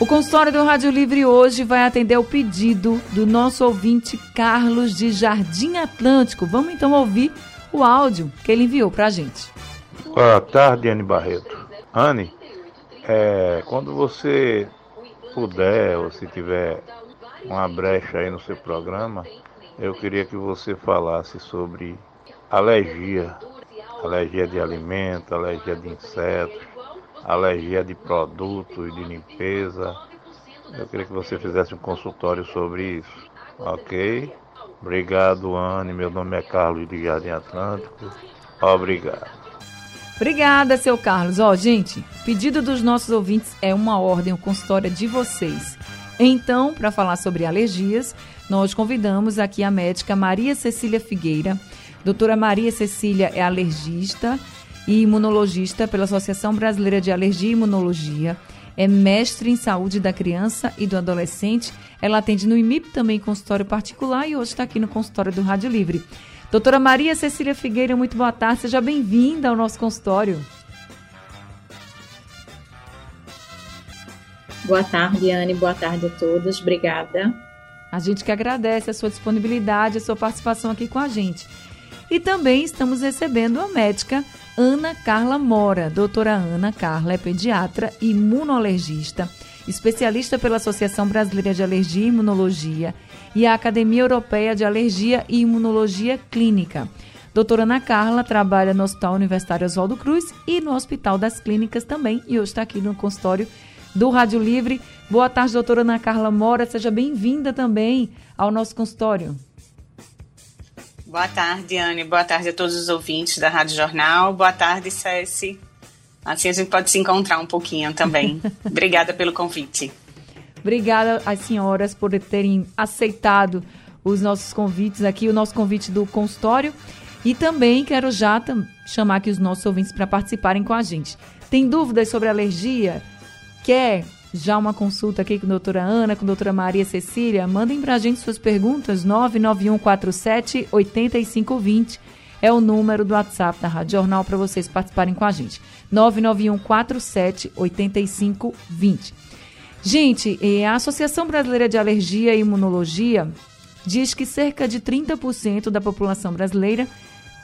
o consultório do Rádio Livre hoje vai atender o pedido do nosso ouvinte Carlos de Jardim Atlântico. Vamos então ouvir o áudio que ele enviou para a gente. Boa tarde, Anne Barreto. Anne, é, quando você puder ou se tiver uma brecha aí no seu programa, eu queria que você falasse sobre alergia, alergia de alimento, alergia de insetos alergia de produtos de limpeza. Eu queria que você fizesse um consultório sobre isso, ok? Obrigado, Anne. Meu nome é Carlos de Jardim Atlântico. Obrigado. Obrigada, seu Carlos. Ó, oh, gente, pedido dos nossos ouvintes é uma ordem, o consultório é de vocês. Então, para falar sobre alergias, nós convidamos aqui a médica Maria Cecília Figueira. Doutora Maria Cecília é alergista e imunologista pela Associação Brasileira de Alergia e Imunologia. É mestre em saúde da criança e do adolescente. Ela atende no IMIP também consultório particular e hoje está aqui no consultório do Rádio Livre. Doutora Maria Cecília Figueira, muito boa tarde. Seja bem-vinda ao nosso consultório. Boa tarde, Anne. Boa tarde a todos. Obrigada. A gente que agradece a sua disponibilidade, a sua participação aqui com a gente. E também estamos recebendo a médica Ana Carla Mora. Doutora Ana Carla é pediatra e imunoalergista, especialista pela Associação Brasileira de Alergia e Imunologia e a Academia Europeia de Alergia e Imunologia Clínica. Doutora Ana Carla trabalha no Hospital Universitário Oswaldo Cruz e no Hospital das Clínicas também, e hoje está aqui no consultório do Rádio Livre. Boa tarde, doutora Ana Carla Mora. Seja bem-vinda também ao nosso consultório. Boa tarde, Anne. Boa tarde a todos os ouvintes da Rádio Jornal. Boa tarde, Cessi. Assim a gente pode se encontrar um pouquinho também. Obrigada pelo convite. Obrigada às senhoras por terem aceitado os nossos convites aqui, o nosso convite do consultório. E também quero já chamar aqui os nossos ouvintes para participarem com a gente. Tem dúvidas sobre alergia? Quer já uma consulta aqui com a doutora Ana, com a doutora Maria Cecília, mandem para a gente suas perguntas, 99147 8520 é o número do WhatsApp da Rádio Jornal para vocês participarem com a gente. 99147 8520. Gente, a Associação Brasileira de Alergia e Imunologia diz que cerca de 30% da população brasileira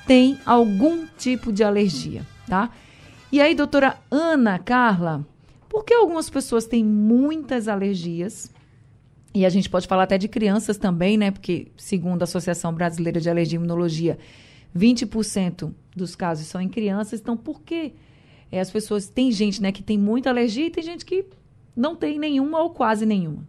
tem algum tipo de alergia, tá? E aí, doutora Ana Carla, porque algumas pessoas têm muitas alergias, e a gente pode falar até de crianças também, né? Porque, segundo a Associação Brasileira de Alergia e Imunologia, 20% dos casos são em crianças. Então, por que é, as pessoas. Tem gente né, que tem muita alergia e tem gente que não tem nenhuma ou quase nenhuma.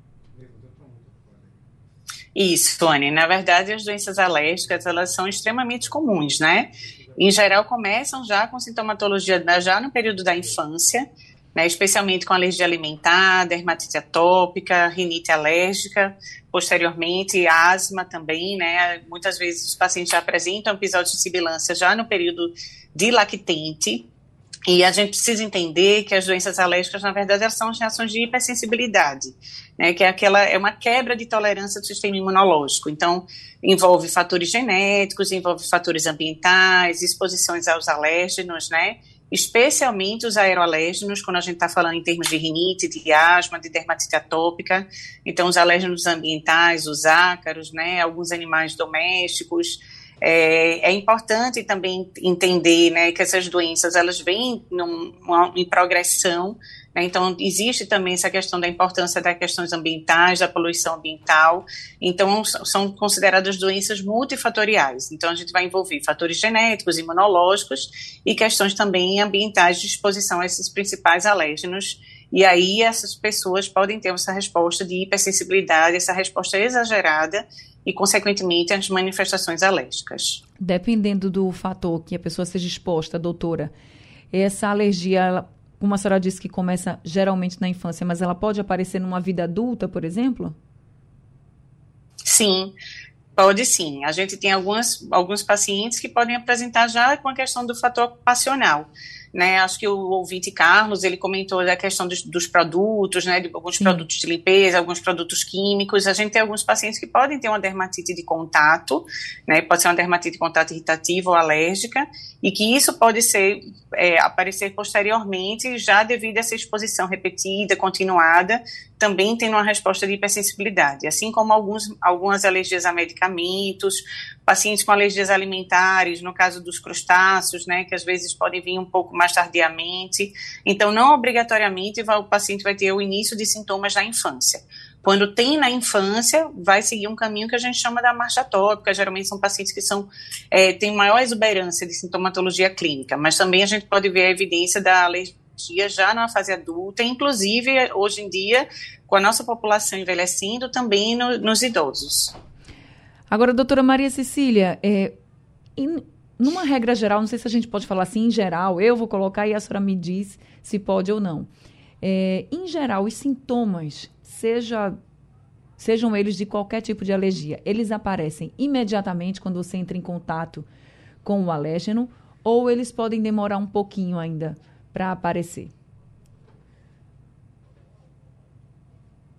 Isso, Tony. Na verdade, as doenças alérgicas elas são extremamente comuns, né? Em geral, começam já com sintomatologia já no período da infância né, especialmente com alergia alimentar, dermatite atópica, rinite alérgica, posteriormente asma também, né, muitas vezes os pacientes já apresentam episódios de sibilância já no período de lactente, e a gente precisa entender que as doenças alérgicas, na verdade, elas são as reações de hipersensibilidade, né, que é aquela é uma quebra de tolerância do sistema imunológico. Então, envolve fatores genéticos, envolve fatores ambientais, exposições aos alérgenos, né, especialmente os aeroalérgenos, quando a gente está falando em termos de rinite, de asma, de dermatite atópica, então os alérgenos ambientais, os ácaros, né, alguns animais domésticos, é, é, importante também entender né, que essas doenças elas vêm num, em progressão né? Então, existe também essa questão da importância das questões ambientais, da poluição ambiental. Então, são consideradas doenças multifatoriais. Então, a gente vai envolver fatores genéticos, imunológicos e questões também ambientais de exposição a esses principais alérgenos. E aí, essas pessoas podem ter essa resposta de hipersensibilidade, essa resposta exagerada e, consequentemente, as manifestações alérgicas. Dependendo do fator que a pessoa seja exposta, doutora, essa alergia como a senhora disse que começa geralmente na infância, mas ela pode aparecer numa vida adulta, por exemplo? Sim. Pode sim. A gente tem algumas, alguns pacientes que podem apresentar já com a questão do fator ocupacional né? Acho que o ouvinte Carlos, ele comentou da questão dos, dos produtos, né? De alguns Sim. produtos de limpeza, alguns produtos químicos. A gente tem alguns pacientes que podem ter uma dermatite de contato, né? Pode ser uma dermatite de contato irritativa ou alérgica, e que isso pode ser é, aparecer posteriormente, já devido a essa exposição repetida, continuada, também tendo uma resposta de hipersensibilidade, assim como alguns, algumas alergias a medicamentos, pacientes com alergias alimentares, no caso dos crustáceos, né, que às vezes podem vir um pouco mais tardiamente. Então, não obrigatoriamente o paciente vai ter o início de sintomas na infância. Quando tem na infância, vai seguir um caminho que a gente chama da marcha tópica. Geralmente são pacientes que são é, têm maior exuberância de sintomatologia clínica, mas também a gente pode ver a evidência da alergia já na fase adulta, inclusive hoje em dia, com a nossa população envelhecendo, também no, nos idosos. Agora, doutora Maria Cecília, é, em, numa regra geral, não sei se a gente pode falar assim em geral, eu vou colocar e a senhora me diz se pode ou não. É, em geral, os sintomas seja sejam eles de qualquer tipo de alergia, eles aparecem imediatamente quando você entra em contato com o alérgeno ou eles podem demorar um pouquinho ainda para aparecer?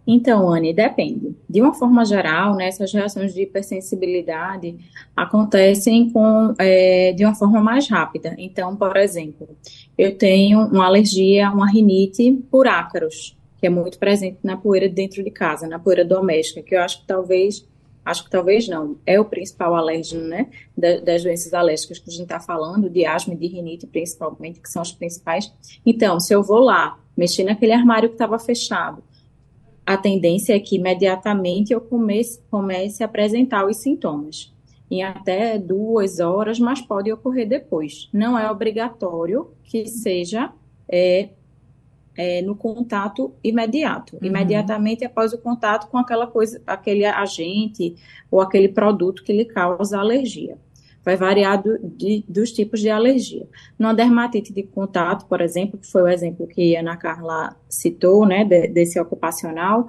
Então, Anne, depende. De uma forma geral, né, essas reações de hipersensibilidade acontecem com, é, de uma forma mais rápida. Então, por exemplo, eu tenho uma alergia, uma rinite por ácaros que é muito presente na poeira dentro de casa, na poeira doméstica, que eu acho que talvez, acho que talvez não, é o principal alérgeno, né, das doenças alérgicas que a gente está falando, de asma e de rinite principalmente, que são as principais. Então, se eu vou lá, mexer naquele armário que estava fechado, a tendência é que imediatamente eu comece, comece a apresentar os sintomas. Em até duas horas, mas pode ocorrer depois. Não é obrigatório que seja é, é, no contato imediato, uhum. imediatamente após o contato com aquela coisa, aquele agente ou aquele produto que lhe causa alergia. Vai variar do, de, dos tipos de alergia. Numa dermatite de contato, por exemplo, que foi o exemplo que a Ana Carla citou, né, de, desse ocupacional,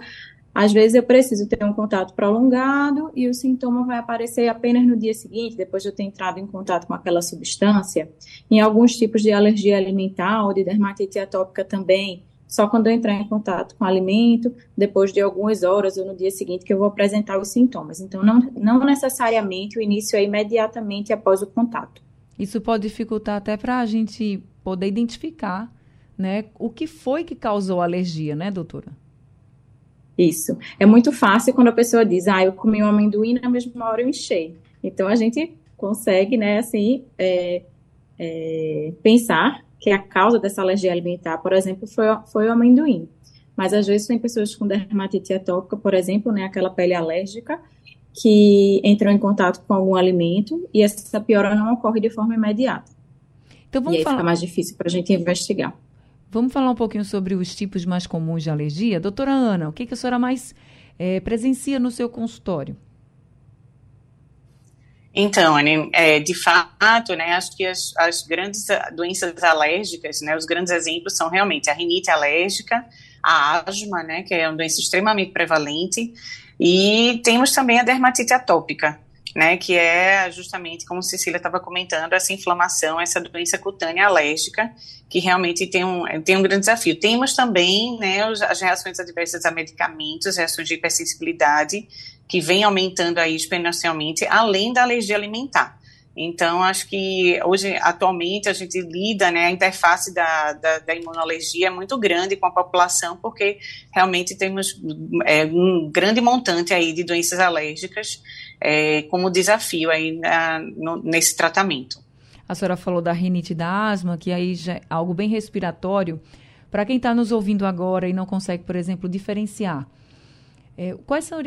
às vezes eu preciso ter um contato prolongado e o sintoma vai aparecer apenas no dia seguinte, depois de eu ter entrado em contato com aquela substância. Em alguns tipos de alergia alimentar ou de dermatite atópica também, só quando eu entrar em contato com o alimento, depois de algumas horas ou no dia seguinte, que eu vou apresentar os sintomas. Então, não, não necessariamente o início é imediatamente após o contato. Isso pode dificultar até para a gente poder identificar né, o que foi que causou a alergia, né, doutora? Isso. É muito fácil quando a pessoa diz, ah, eu comi um amendoim na mesma hora eu enchei. Então a gente consegue, né, assim, é, é, pensar que a causa dessa alergia alimentar, por exemplo, foi, foi o amendoim. Mas às vezes tem pessoas com dermatite atópica, por exemplo, né, aquela pele alérgica, que entram em contato com algum alimento e essa piora não ocorre de forma imediata. Então vamos e aí falar... fica mais difícil para a gente investigar. Vamos falar um pouquinho sobre os tipos mais comuns de alergia? Doutora Ana, o que, que a senhora mais é, presencia no seu consultório? Então, Anne, é, de fato, né, acho que as, as, grandes doenças alérgicas, né, os grandes exemplos são realmente a rinite alérgica, a asma, né, que é uma doença extremamente prevalente, e temos também a dermatite atópica, né, que é justamente, como Cecília estava comentando, essa inflamação, essa doença cutânea alérgica, que realmente tem um, tem um grande desafio. Temos também né, as reações adversas a medicamentos, reações de hipersensibilidade, que vem aumentando aí exponencialmente, além da alergia alimentar. Então, acho que hoje, atualmente, a gente lida, né, a interface da, da, da imunologia é muito grande com a população, porque realmente temos é, um grande montante aí de doenças alérgicas é, como desafio aí na, no, nesse tratamento. A senhora falou da rinite da asma, que aí já é algo bem respiratório. Para quem está nos ouvindo agora e não consegue, por exemplo, diferenciar, é, quais são,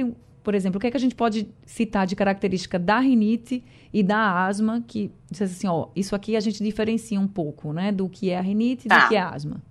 por exemplo, o que, é que a gente pode citar de característica da rinite e da asma, que diz assim, ó, isso aqui a gente diferencia um pouco, né, do que é a rinite e tá. do que é a asma.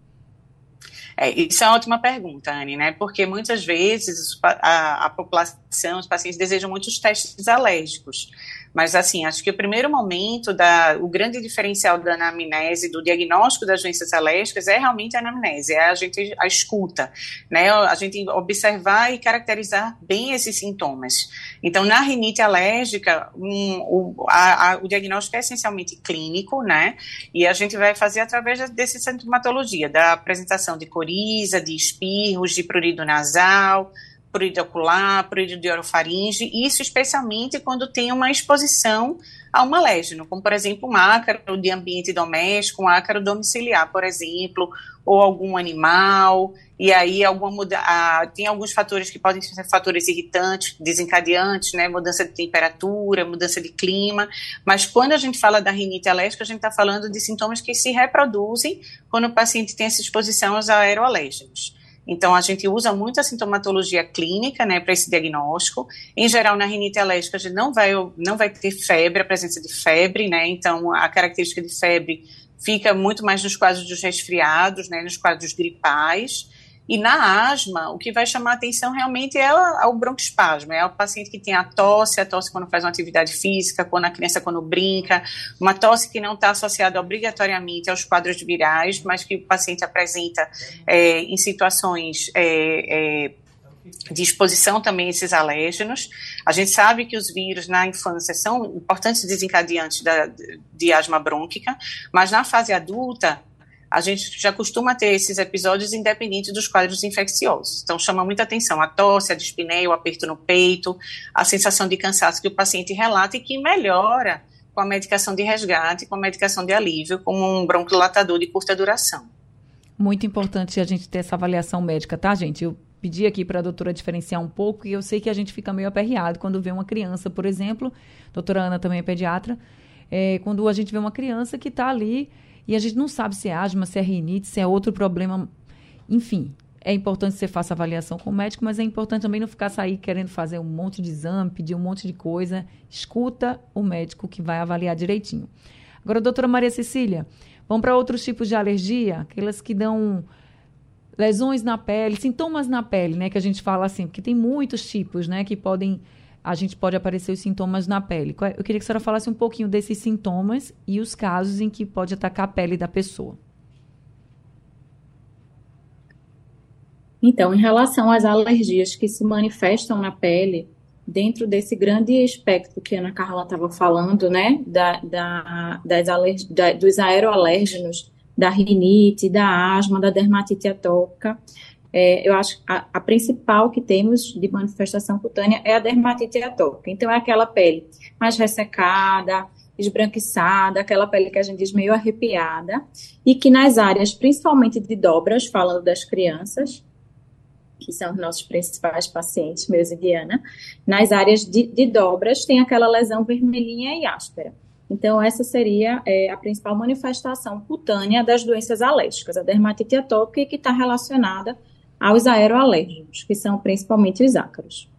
É, isso é uma ótima pergunta, Anne, né? Porque muitas vezes a, a população, os pacientes desejam muitos testes alérgicos. Mas, assim, acho que o primeiro momento, da, o grande diferencial da anamnese, do diagnóstico das doenças alérgicas, é realmente a anamnese, é a gente a escuta, né? A gente observar e caracterizar bem esses sintomas. Então, na rinite alérgica, um, o, a, a, o diagnóstico é essencialmente clínico, né? E a gente vai fazer através dessa sintomatologia, da apresentação de coriza, de espirros, de prurido nasal, prurido ocular, prurido de orofaringe, isso especialmente quando tem uma exposição a um alérgeno, como por exemplo um ácaro de ambiente doméstico, um ácaro domiciliar, por exemplo, ou algum animal, e aí alguma muda tem alguns fatores que podem ser fatores irritantes, desencadeantes, né, mudança de temperatura, mudança de clima, mas quando a gente fala da rinite alérgica, a gente está falando de sintomas que se reproduzem quando o paciente tem essa exposição aos aeroalérgenos. Então, a gente usa muito a sintomatologia clínica, né, para esse diagnóstico. Em geral, na rinite alérgica, a gente não vai, não vai ter febre, a presença de febre, né, então a característica de febre fica muito mais nos quadros dos resfriados, né, nos quadros gripais. E na asma, o que vai chamar atenção realmente é o broncoespasmo, é o paciente que tem a tosse, a tosse quando faz uma atividade física, quando a criança quando brinca, uma tosse que não está associada obrigatoriamente aos quadros virais, mas que o paciente apresenta é, em situações é, é, de exposição também a esses alérgenos. A gente sabe que os vírus na infância são importantes desencadeantes da, de asma brônquica, mas na fase adulta a gente já costuma ter esses episódios independentes dos quadros infecciosos. Então, chama muita atenção a tosse, a dispneia, o aperto no peito, a sensação de cansaço que o paciente relata e que melhora com a medicação de resgate, com a medicação de alívio, como um broncodilatador de curta duração. Muito importante a gente ter essa avaliação médica, tá, gente? Eu pedi aqui para a doutora diferenciar um pouco, e eu sei que a gente fica meio aperreado quando vê uma criança, por exemplo, a doutora Ana também é pediatra, é, quando a gente vê uma criança que está ali e a gente não sabe se é asma, se é rinite, se é outro problema. Enfim, é importante que você faça avaliação com o médico, mas é importante também não ficar sair querendo fazer um monte de exame, pedir um monte de coisa. Escuta o médico que vai avaliar direitinho. Agora, doutora Maria Cecília, vamos para outros tipos de alergia, aquelas que dão lesões na pele, sintomas na pele, né? Que a gente fala assim, porque tem muitos tipos, né? Que podem a gente pode aparecer os sintomas na pele. Eu queria que a senhora falasse um pouquinho desses sintomas e os casos em que pode atacar a pele da pessoa. Então, em relação às alergias que se manifestam na pele, dentro desse grande espectro que a Ana Carla estava falando, né, da, da, das da, dos aeroalérgenos, da rinite, da asma, da dermatite atópica, é, eu acho a, a, principal que temos de manifestação cutânea é a dermatite atópica. Então, é aquela pele mais ressecada, esbranquiçada, aquela pele que a gente diz meio arrepiada, e que nas áreas, principalmente de dobras, falando das crianças, que são os nossos principais pacientes, meus e Diana, nas áreas de, de dobras tem aquela lesão vermelhinha e áspera. Então, essa seria é, a principal manifestação cutânea das doenças alérgicas, a dermatite atópica, que está relacionada aos aeroalérgicos, que são principalmente os ácaros.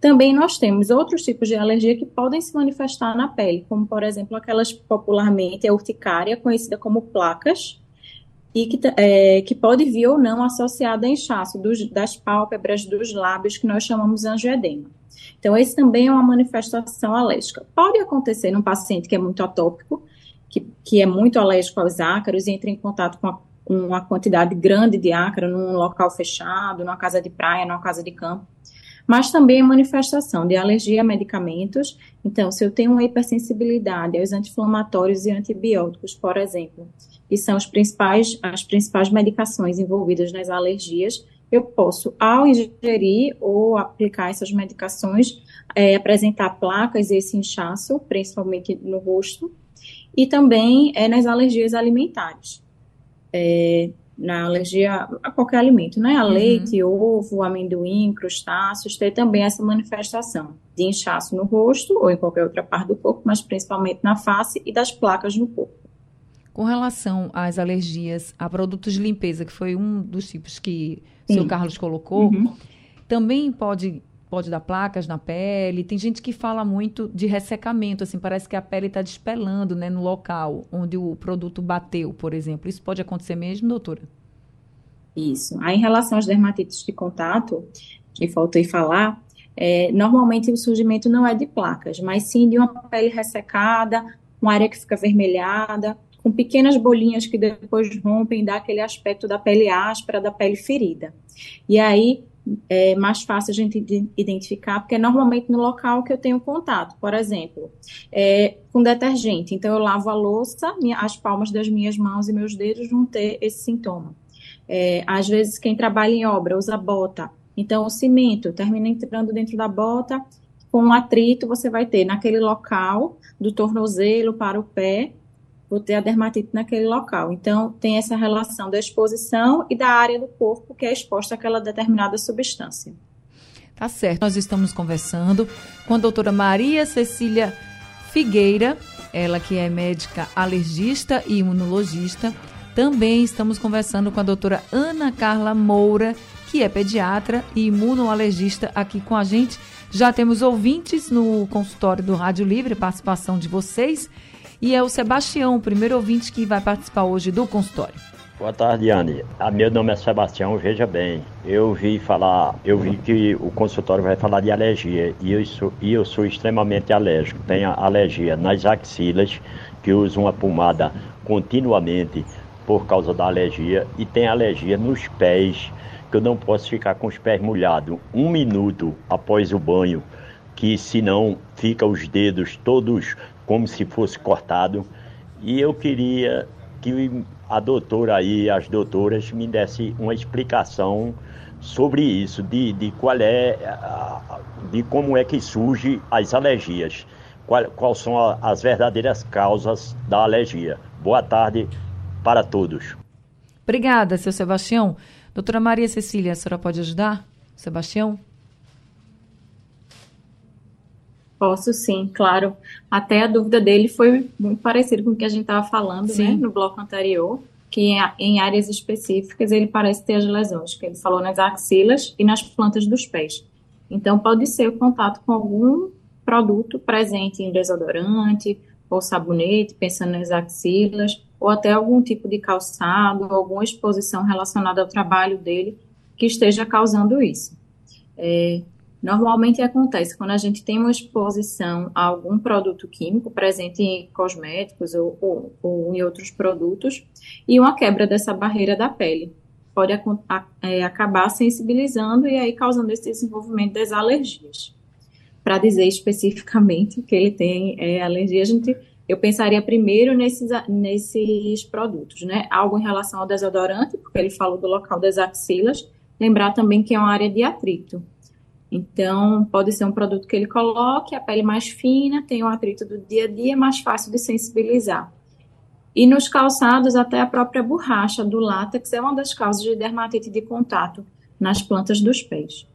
Também nós temos outros tipos de alergia que podem se manifestar na pele, como por exemplo aquelas popularmente a urticária, conhecida como placas, e que, é, que pode vir ou não associada a inchaço dos, das pálpebras, dos lábios, que nós chamamos de angioedema. Então, esse também é uma manifestação alérgica. Pode acontecer num paciente que é muito atópico, que, que é muito alérgico aos ácaros e entra em contato com a uma quantidade grande de ácaro num local fechado, numa casa de praia, numa casa de campo, mas também a manifestação de alergia a medicamentos. Então, se eu tenho uma hipersensibilidade aos anti-inflamatórios e antibióticos, por exemplo, que são os principais, as principais medicações envolvidas nas alergias, eu posso, ao ingerir ou aplicar essas medicações, é, apresentar placas e esse inchaço, principalmente no rosto, e também é, nas alergias alimentares é, na alergia a qualquer alimento, né? A uhum. leite, ovo, amendoim, crustáceos, ter também essa manifestação de inchaço no rosto ou em qualquer outra parte do corpo, mas principalmente na face e das placas no corpo. Com relação às alergias a produtos de limpeza, que foi um dos tipos que o senhor Carlos colocou, uhum. também pode pode dar placas na pele. Tem gente que fala muito de ressecamento, assim, parece que a pele está despelando, né, no local onde o produto bateu, por exemplo. Isso pode acontecer mesmo, doutora? Isso. Aí, em relação às dermatites de contato, que faltei falar, é, normalmente o surgimento não é de placas, mas sim de uma pele ressecada, uma área que fica avermelhada, com pequenas bolinhas que depois rompem, dá aquele aspecto da pele áspera, da pele ferida. E aí é mais fácil a gente identificar, porque é normalmente no local que eu tenho contato. Por exemplo, é, com detergente. Então, eu lavo a louça, minha, as palmas das minhas mãos e meus dedos vão ter esse sintoma. É, às vezes, quem trabalha em obra usa bota. Então, o cimento termina entrando dentro da bota, com um atrito, você vai ter naquele local, do tornozelo para o pé, vou ter a dermatite naquele local. Então, tem essa relação da exposição e da área do corpo que é exposta àquela determinada substância. Tá certo. Nós estamos conversando com a doutora Maria Cecília Figueira, ela que é médica alergista e imunologista. Também estamos conversando com a doutora Ana Carla Moura, que é pediatra e imunoalergista aqui com a gente. Já temos ouvintes no consultório do Rádio Livre, participação de vocês. E é o Sebastião, o primeiro ouvinte que vai participar hoje do consultório. Boa tarde, Anne. A meu nome é Sebastião, veja bem. Eu vi falar, eu vi que o consultório vai falar de alergia e eu sou, e eu sou extremamente alérgico. Tenho alergia nas axilas, que uso uma pomada continuamente por causa da alergia, e tenho alergia nos pés, que eu não posso ficar com os pés molhados um minuto após o banho, que senão fica os dedos todos como se fosse cortado. E eu queria que a doutora aí, as doutoras, me desse uma explicação sobre isso, de, de qual é, de como é que surge as alergias, qual, quais são as verdadeiras causas da alergia. Boa tarde para todos. Obrigada, seu Sebastião. Doutora Maria Cecília, a senhora pode ajudar? Sebastião? Posso sim, claro. Até a dúvida dele foi muito parecida com o que a gente estava falando né, no bloco anterior, que em áreas específicas ele parece ter as lesões, que ele falou nas axilas e nas plantas dos pés. Então, pode ser o contato com algum produto presente em desodorante ou sabonete, pensando nas axilas, ou até algum tipo de calçado, alguma exposição relacionada ao trabalho dele que esteja causando isso. É, Normalmente acontece quando a gente tem uma exposição a algum produto químico presente em cosméticos ou, ou, ou em outros produtos e uma quebra dessa barreira da pele. Pode a, a, é, acabar sensibilizando e aí causando esse desenvolvimento das alergias. Para dizer especificamente que ele tem é, alergia, a gente, eu pensaria primeiro nesses, nesses produtos, né? Algo em relação ao desodorante, porque ele falou do local das axilas, lembrar também que é uma área de atrito. Então, pode ser um produto que ele coloque, a pele mais fina, tem o atrito do dia a dia, mais fácil de sensibilizar. E nos calçados, até a própria borracha do látex é uma das causas de dermatite de contato nas plantas dos pés.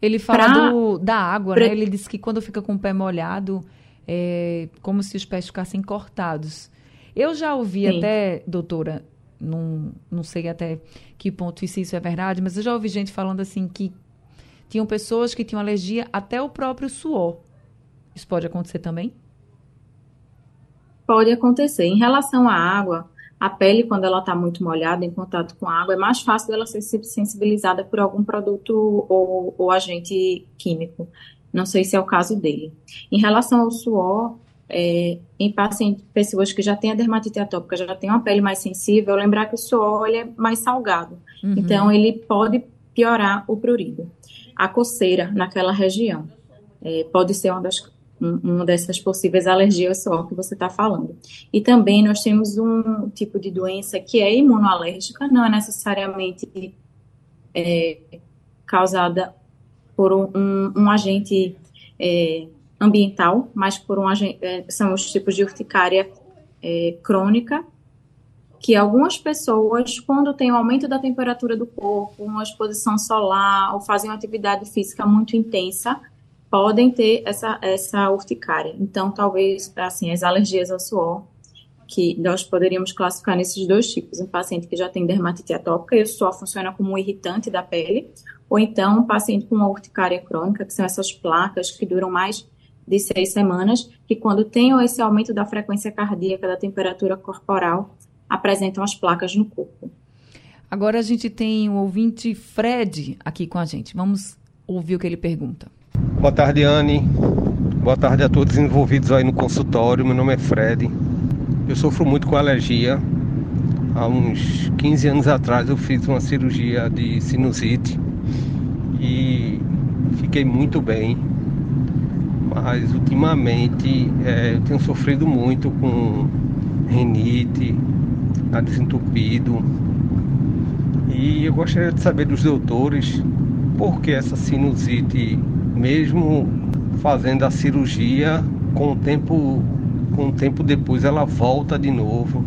Ele fala pra... do, da água, pra... né? Ele diz que quando fica com o pé molhado, é como se os pés ficassem cortados. Eu já ouvi Sim. até, doutora, não, não sei até que ponto isso, isso é verdade, mas eu já ouvi gente falando assim que tinham pessoas que tinham alergia até o próprio suor. Isso pode acontecer também? Pode acontecer. Em relação à água, a pele, quando ela está muito molhada, em contato com a água, é mais fácil dela ser sensibilizada por algum produto ou, ou agente químico. Não sei se é o caso dele. Em relação ao suor, é, em pacientes, pessoas que já têm a dermatite atópica, já têm uma pele mais sensível, lembrar que o suor ele é mais salgado. Uhum. Então, ele pode piorar o prurido a coceira naquela região. É, pode ser uma, das, uma dessas possíveis alergias só que você está falando. E também nós temos um tipo de doença que é imunoalérgica, não é necessariamente é, causada por um, um, agente é, ambiental, mas por um agente, é, são os tipos de urticária é, crônica que algumas pessoas, quando tem um aumento da temperatura do corpo, uma exposição solar ou fazem uma atividade física muito intensa, podem ter essa, essa urticária. Então, talvez, assim, as alergias ao suor, que nós poderíamos classificar nesses dois tipos. Um paciente que já tem dermatite atópica e o suor funciona como um irritante da pele, ou então um paciente com uma urticária crônica, que são essas placas que duram mais de seis semanas, que quando tem esse aumento da frequência cardíaca, da temperatura corporal, apresentam as placas no corpo. Agora a gente tem o ouvinte Fred aqui com a gente. Vamos ouvir o que ele pergunta. Boa tarde, Anne. Boa tarde a todos envolvidos aí no consultório. Meu nome é Fred. Eu sofro muito com alergia. Há uns 15 anos atrás eu fiz uma cirurgia de sinusite e fiquei muito bem. Mas ultimamente é, eu tenho sofrido muito com rinite, nariz entupido. E eu gostaria de saber dos doutores por que essa sinusite, mesmo fazendo a cirurgia, com o tempo, com o tempo depois ela volta de novo.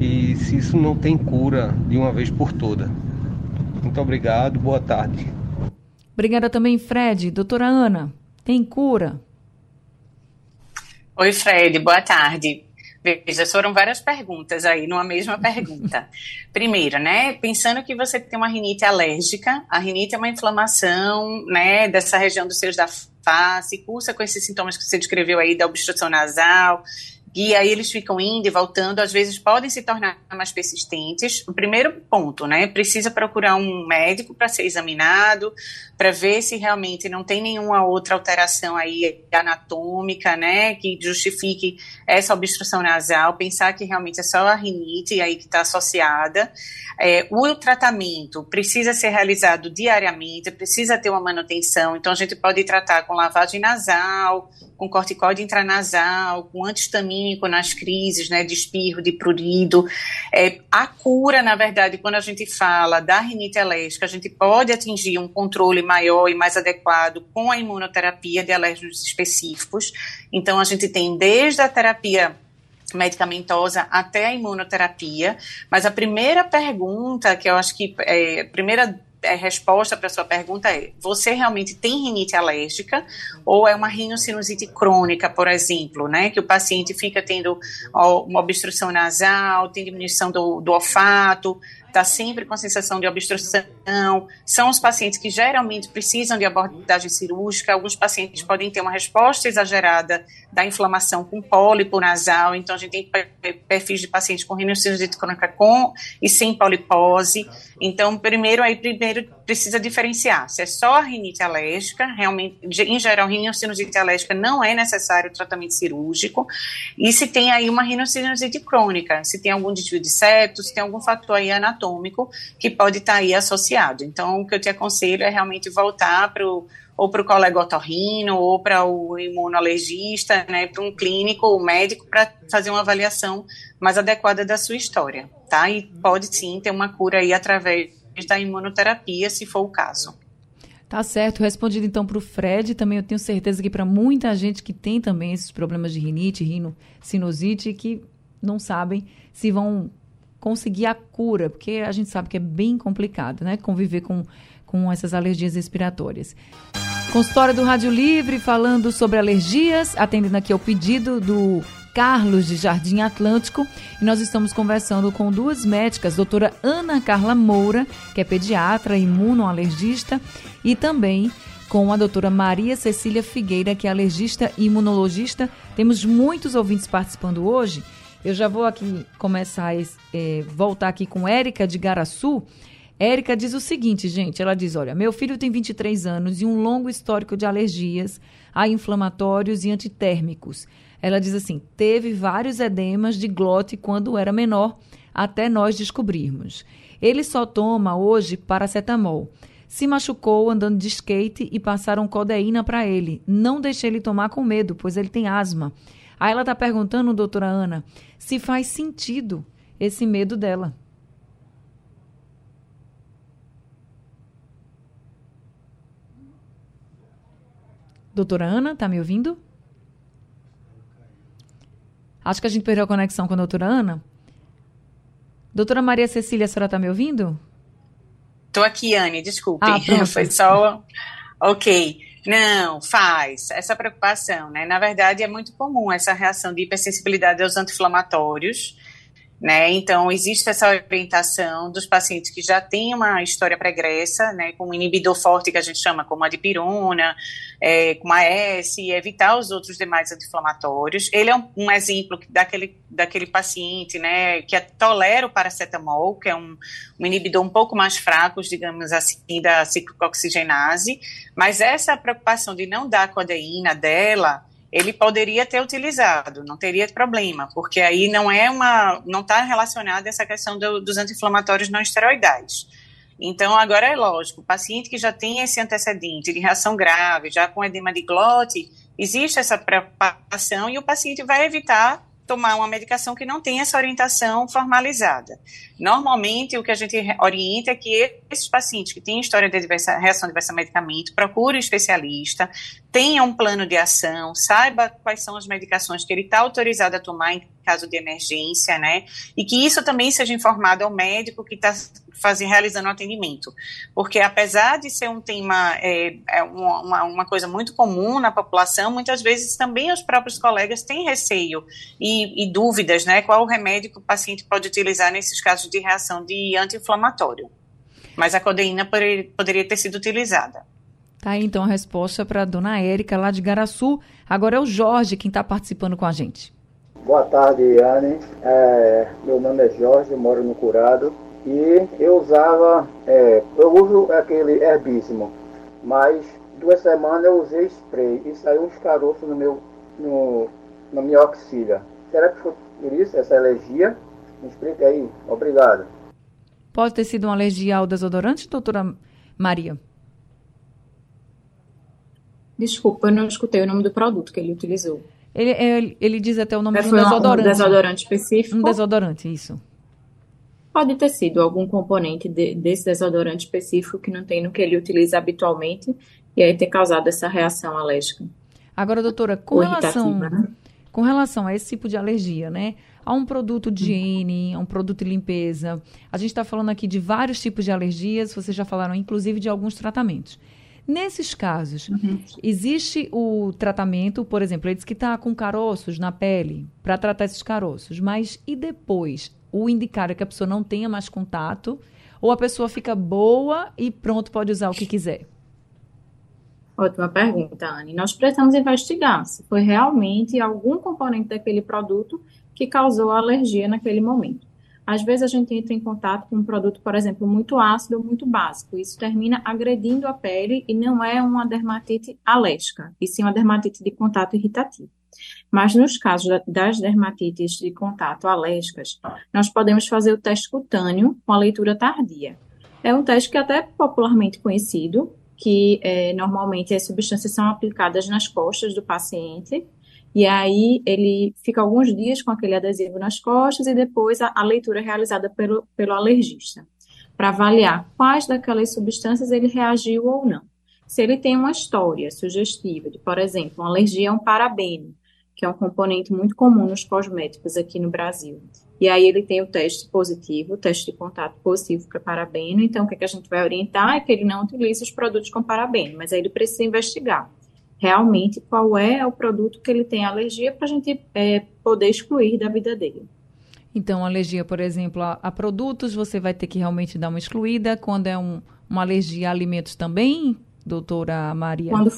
E se isso não tem cura de uma vez por toda. Muito obrigado, boa tarde. Obrigada também, Fred. Doutora Ana, tem cura? Oi, Fred, boa tarde. Veja, foram várias perguntas aí numa mesma pergunta. Primeiro, né, pensando que você tem uma rinite alérgica, a rinite é uma inflamação, né, dessa região dos seios da face, cursa com esses sintomas que você descreveu aí da obstrução nasal, e aí eles ficam indo e voltando, às vezes podem se tornar mais persistentes. O primeiro ponto, né, precisa procurar um médico para ser examinado, para ver se realmente não tem nenhuma outra alteração aí anatômica, né, que justifique essa obstrução nasal, pensar que realmente é só a rinite aí que está associada. É, o tratamento precisa ser realizado diariamente, precisa ter uma manutenção, então a gente pode tratar com lavagem nasal, com corticóide intranasal, com antihistamínico nas crises, né, de espirro, de prurido. É, a cura, na verdade, quando a gente fala da rinite alérgica, a gente pode atingir um controle maior e mais adequado com a imunoterapia de alérgenos específicos. Então, a gente tem desde a terapia medicamentosa até a imunoterapia, mas a primeira pergunta que eu acho que é, a primeira a resposta para sua pergunta é: você realmente tem rinite alérgica ou é uma rinocinusite crônica, por exemplo, né? Que o paciente fica tendo ó, uma obstrução nasal, tem diminuição do, do olfato, está sempre com a sensação de obstrução. São os pacientes que geralmente precisam de abordagem cirúrgica. Alguns pacientes podem ter uma resposta exagerada da inflamação com pólipo nasal. Então, a gente tem perfis de pacientes com rinocinusite crônica com e sem polipose. Então, primeiro, aí, primeiro precisa diferenciar se é só a rinite alérgica, realmente, em geral, rinocinusite alérgica não é necessário tratamento cirúrgico, e se tem aí uma rinocinusite crônica, se tem algum desvio de septo, se tem algum fator aí anatômico que pode estar tá aí associado. Então, o que eu te aconselho é realmente voltar para o ou para o colega otorrino, ou para o imunoalergista, né, para um clínico ou médico, para fazer uma avaliação mais adequada da sua história, tá? E pode sim ter uma cura aí através da imunoterapia, se for o caso. Tá certo, respondido então para o Fred, também eu tenho certeza que para muita gente que tem também esses problemas de rinite, rino, sinusite, que não sabem se vão conseguir a cura, porque a gente sabe que é bem complicado, né? Conviver com, com essas alergias respiratórias. Consultório do Rádio Livre, falando sobre alergias, atendendo aqui ao pedido do Carlos de Jardim Atlântico e nós estamos conversando com duas médicas, doutora Ana Carla Moura, que é pediatra, imunoalergista, e também com a doutora Maria Cecília Figueira, que é alergista e imunologista. Temos muitos ouvintes participando hoje. Eu já vou aqui começar é, voltar aqui com Érica de Garaçu. Érica diz o seguinte, gente, ela diz, olha, meu filho tem 23 anos e um longo histórico de alergias a inflamatórios e antitérmicos. Ela diz assim: teve vários edemas de glote quando era menor, até nós descobrirmos. Ele só toma hoje paracetamol. Se machucou andando de skate e passaram codeína para ele. Não deixei ele tomar com medo, pois ele tem asma. Aí ela está perguntando, doutora Ana, se faz sentido esse medo dela. Doutora Ana, tá me ouvindo? Acho que a gente perdeu a conexão com a doutora Ana. Doutora Maria Cecília, a senhora está me ouvindo? Estou aqui, Anne, desculpe. Ah, Foi só. Ok. Não, faz. Essa preocupação, né? Na verdade, é muito comum essa reação de hipersensibilidade aos anti-inflamatórios. Né? Então, existe essa orientação dos pacientes que já têm uma história pregressa, né, com um inibidor forte que a gente chama como a dipirona, é, com a S, evitar os outros demais anti-inflamatórios. Ele é um, um, exemplo daquele, daquele paciente né, que tolera o paracetamol, que é um, um inibidor um pouco mais fraco, digamos assim, da ciclooxigenase, mas essa preocupação de não dar codeína dela ele poderia ter utilizado, não teria problema, porque aí não é uma, não está relacionada essa questão do, dos anti-inflamatórios não esteroidais. Então, agora é lógico, o paciente que já tem esse antecedente de reação grave, já com edema de glote, existe essa preocupação e o paciente vai evitar tomar uma medicação que não tem essa orientação formalizada. Normalmente, o que a gente orienta é que esses pacientes que têm história de diversa, reação diversa a medicamento procurem um especialista, tenha um plano de ação, saiba quais são as medicações que ele está autorizado a tomar caso de emergência, né? E que isso também seja informado ao médico que está fazendo, realizando o atendimento. Porque apesar de ser um tema, é, é uma, uma, coisa muito comum na população, muitas vezes também os próprios colegas têm receio e, e dúvidas, né? Qual o remédio que o paciente pode utilizar nesses casos de reação de anti-inflamatório. Mas a codeína poderia ter sido utilizada. Tá aí então a resposta para a dona Érica, lá de Garaçu. Agora é o Jorge quem está participando com a gente. Boa tarde, Anne. É, meu nome é Jorge, moro no Curado. E eu usava, é, eu uso aquele herbíssimo, mas duas semanas eu usei spray e saiu uns caroços no meu, no, na minha oxília. Será que foi por isso, essa alergia? Me explica aí. Obrigado. Pode ter sido uma alergia ao desodorante, doutora Maria? Desculpa, eu não escutei o nome do produto que ele utilizou. Ele, ele, ele diz até o nome é, de um desodorante. Um desodorante específico? Um desodorante, isso. Pode ter sido algum componente de, desse desodorante específico que não tem no que ele utiliza habitualmente e aí ter causado essa reação alérgica. Agora, doutora, com relação, né? com relação a esse tipo de alergia, né? A um produto de higiene, a um produto de limpeza. A gente está falando aqui de vários tipos de alergias, vocês já falaram, inclusive, de alguns tratamentos. Nesses casos, uhum. existe o tratamento, por exemplo, ele diz que está com caroços na pele para tratar esses caroços, mas e depois? O indicado é que a pessoa não tenha mais contato ou a pessoa fica boa e pronto, pode usar o que quiser? Ótima pergunta, Anne. Nós precisamos investigar se foi realmente algum componente daquele produto que causou a alergia naquele momento. Às vezes a gente entra em contato com um produto, por exemplo, muito ácido ou muito básico. Isso termina agredindo a pele e não é uma dermatite alérgica, e sim uma dermatite de contato irritativo. Mas nos casos das dermatites de contato alérgicas, nós podemos fazer o teste cutâneo com a leitura tardia. É um teste que é até popularmente conhecido, que é, normalmente as substâncias são aplicadas nas costas do paciente e aí ele fica alguns dias com aquele adesivo nas costas e depois a, a leitura é realizada pelo, pelo alergista, para avaliar quais daquelas substâncias ele reagiu ou não. Se ele tem uma história sugestiva de, por exemplo, uma alergia a um parabeno, que é um componente muito comum nos cosméticos aqui no Brasil, e aí ele tem o teste positivo, o teste de contato positivo para parabeno, então o que, é que a gente vai orientar é que ele não utilize os produtos com parabeno, mas aí ele precisa investigar realmente qual é o produto que ele tem alergia para a gente é, poder excluir da vida dele. Então, alergia, por exemplo, a, a, produtos, você vai ter que realmente dar uma excluída. Quando é um, uma alergia a alimentos também, doutora Maria? Quando,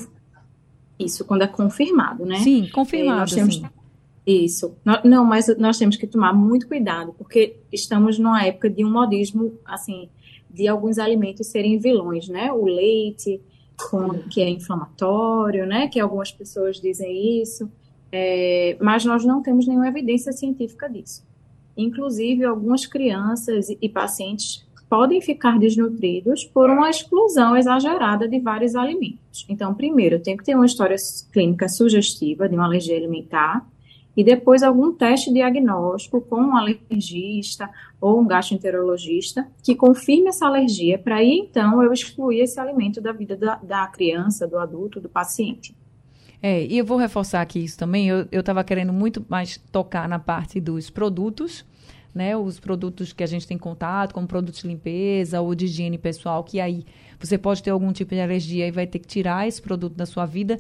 isso, quando é confirmado, né? Sim, confirmado, é, temos, sim. Isso. Não, mas nós temos que tomar muito cuidado, porque estamos numa época de um modismo, assim, de alguns alimentos serem vilões, né? O leite, com, que é inflamatório, né? Que algumas pessoas dizem isso, é, mas nós não temos nenhuma evidência científica disso. Inclusive, algumas crianças e pacientes podem ficar desnutridos por uma exclusão exagerada de vários alimentos. Então, primeiro, tem que ter uma história clínica sugestiva de uma alergia alimentar, e depois algum teste diagnóstico com um alergista ou um gastroenterologista que confirme essa alergia, para aí então eu excluir esse alimento da vida da, da criança, do adulto, do paciente. É, e eu vou reforçar aqui isso também, eu estava querendo muito mais tocar na parte dos produtos, né, os produtos que a gente tem contato, como produtos de limpeza ou de higiene pessoal, que aí você pode ter algum tipo de alergia e vai ter que tirar esse produto da sua vida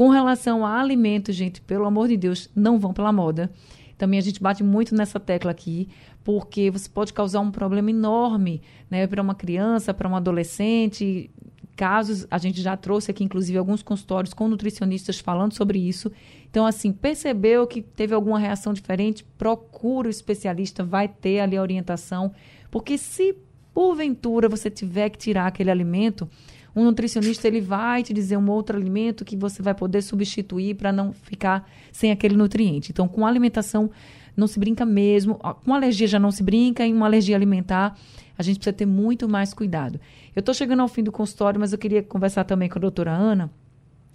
com relação a alimentos, gente, pelo amor de Deus, não vão pela moda. Também a gente bate muito nessa tecla aqui, porque você pode causar um problema enorme né, para uma criança, para um adolescente. Casos, a gente já trouxe aqui, inclusive, alguns consultórios com nutricionistas falando sobre isso. Então, assim, percebeu que teve alguma reação diferente, procura o especialista, vai ter ali a orientação. Porque se porventura você tiver que tirar aquele alimento, um nutricionista ele vai te dizer um outro alimento que você vai poder substituir para não ficar sem aquele nutriente. Então, com alimentação não se brinca mesmo. Com alergia já não se brinca, em uma alergia alimentar a gente precisa ter muito mais cuidado. Eu estou chegando ao fim do consultório, mas eu queria conversar também com a doutora Ana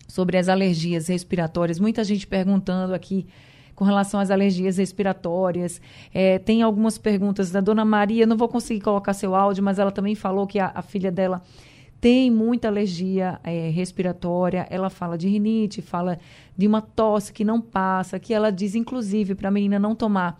sobre as alergias respiratórias. Muita gente perguntando aqui com relação às alergias respiratórias. É, tem algumas perguntas da dona Maria, não vou conseguir colocar seu áudio, mas ela também falou que a, a filha dela tem muita alergia é, respiratória. Ela fala de rinite, fala de uma tosse que não passa, que ela diz, inclusive, para a menina não tomar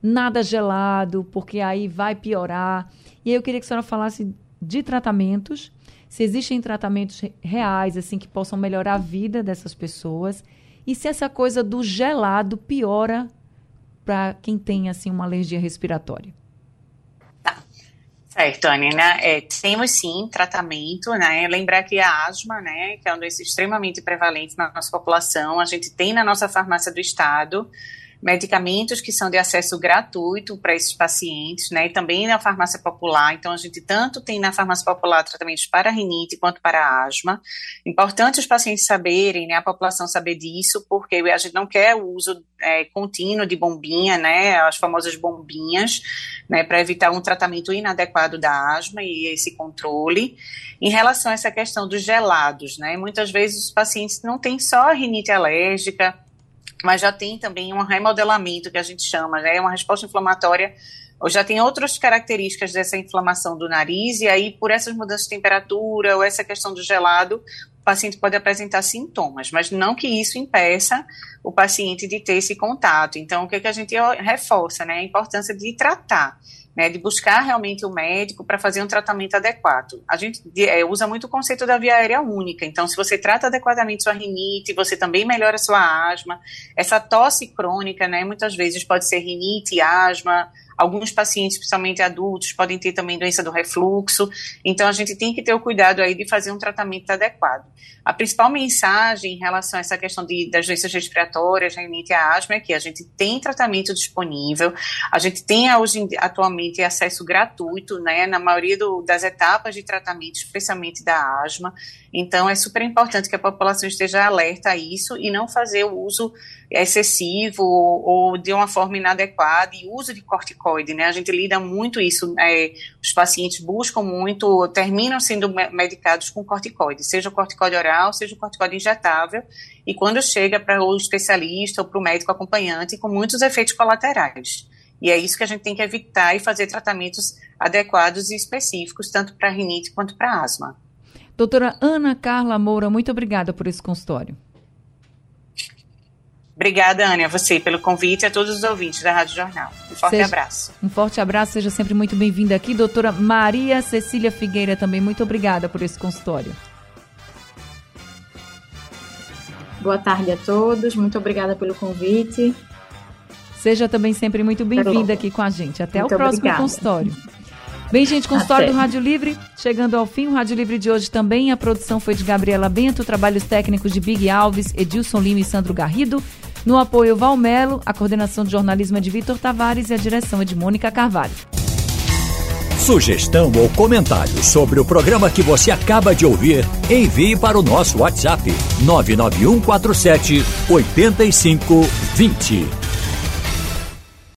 nada gelado, porque aí vai piorar. E aí eu queria que a senhora falasse de tratamentos, se existem tratamentos reais, assim, que possam melhorar a vida dessas pessoas, e se essa coisa do gelado piora para quem tem, assim, uma alergia respiratória. Certo, Anny, né? É, temos sim tratamento, né? Lembrar que a asma, né, que é uma doença extremamente prevalente na nossa população, a gente tem na nossa farmácia do estado medicamentos que são de acesso gratuito para esses pacientes, né, e também na farmácia popular. Então, a gente tanto tem na farmácia popular tratamentos para rinite quanto para asma. Importante os pacientes saberem, né, a população saber disso, porque a gente não quer o uso é, contínuo de bombinha, né, as famosas bombinhas, né, para evitar um tratamento inadequado da asma e esse controle. Em relação a essa questão dos gelados, né, muitas vezes os pacientes não têm só rinite alérgica, mas já tem também um remodelamento que a gente chama, né? Uma resposta inflamatória, ou já tem outras características dessa inflamação do nariz, e aí, por essas mudanças de temperatura ou essa questão do gelado, o paciente pode apresentar sintomas, mas não que isso impeça o paciente de ter esse contato. Então, o que, que a gente reforça, né? A importância de tratar né, de buscar realmente o médico para fazer um tratamento adequado. A gente é, usa muito o conceito da via aérea única, então se você trata adequadamente sua rinite, você também melhora sua asma. Essa tosse crônica, né, muitas vezes pode ser rinite, asma, Alguns pacientes, principalmente adultos, podem ter também doença do refluxo. Então, a gente tem que ter o cuidado aí de fazer um tratamento adequado. A principal mensagem em relação a essa questão de, das doenças respiratórias, rinite e asma, é que a gente tem tratamento disponível, a gente tem hoje, atualmente acesso gratuito, né, na maioria do, das etapas de tratamento, especialmente da asma. Então, é super importante que a população esteja alerta a isso e não fazer o uso excessivo ou, de uma forma inadequada e uso de corticoide, né? A gente lida muito isso, é, os pacientes buscam muito, terminam sendo medicados com corticoide, seja o corticoide oral, seja o corticoide injetável, e quando chega para o especialista ou para o médico acompanhante, com muitos efeitos colaterais. E é isso que a gente tem que evitar e fazer tratamentos adequados e específicos, tanto para rinite quanto para asma. Doutora Ana Carla Moura, muito obrigada por esse consultório. Obrigada, Ana, a você pelo convite e a todos os ouvintes da Rádio Jornal. Um forte seja, abraço. Um forte abraço, seja sempre muito bem-vinda aqui. Doutora Maria Cecília Figueira, também muito obrigada por esse consultório. Boa tarde a todos, muito obrigada pelo convite. Seja também sempre muito bem-vinda aqui com a gente. Até muito o próximo obrigada. consultório. Bem, gente, consultório Até. do Rádio Livre, chegando ao fim. O Rádio Livre de hoje também. A produção foi de Gabriela Bento, trabalhos técnicos de Big Alves, Edilson Lima e Sandro Garrido. No apoio, Valmelo, a coordenação de jornalismo é de Vitor Tavares e a direção é de Mônica Carvalho. Sugestão ou comentário sobre o programa que você acaba de ouvir, envie para o nosso WhatsApp 99147 8520.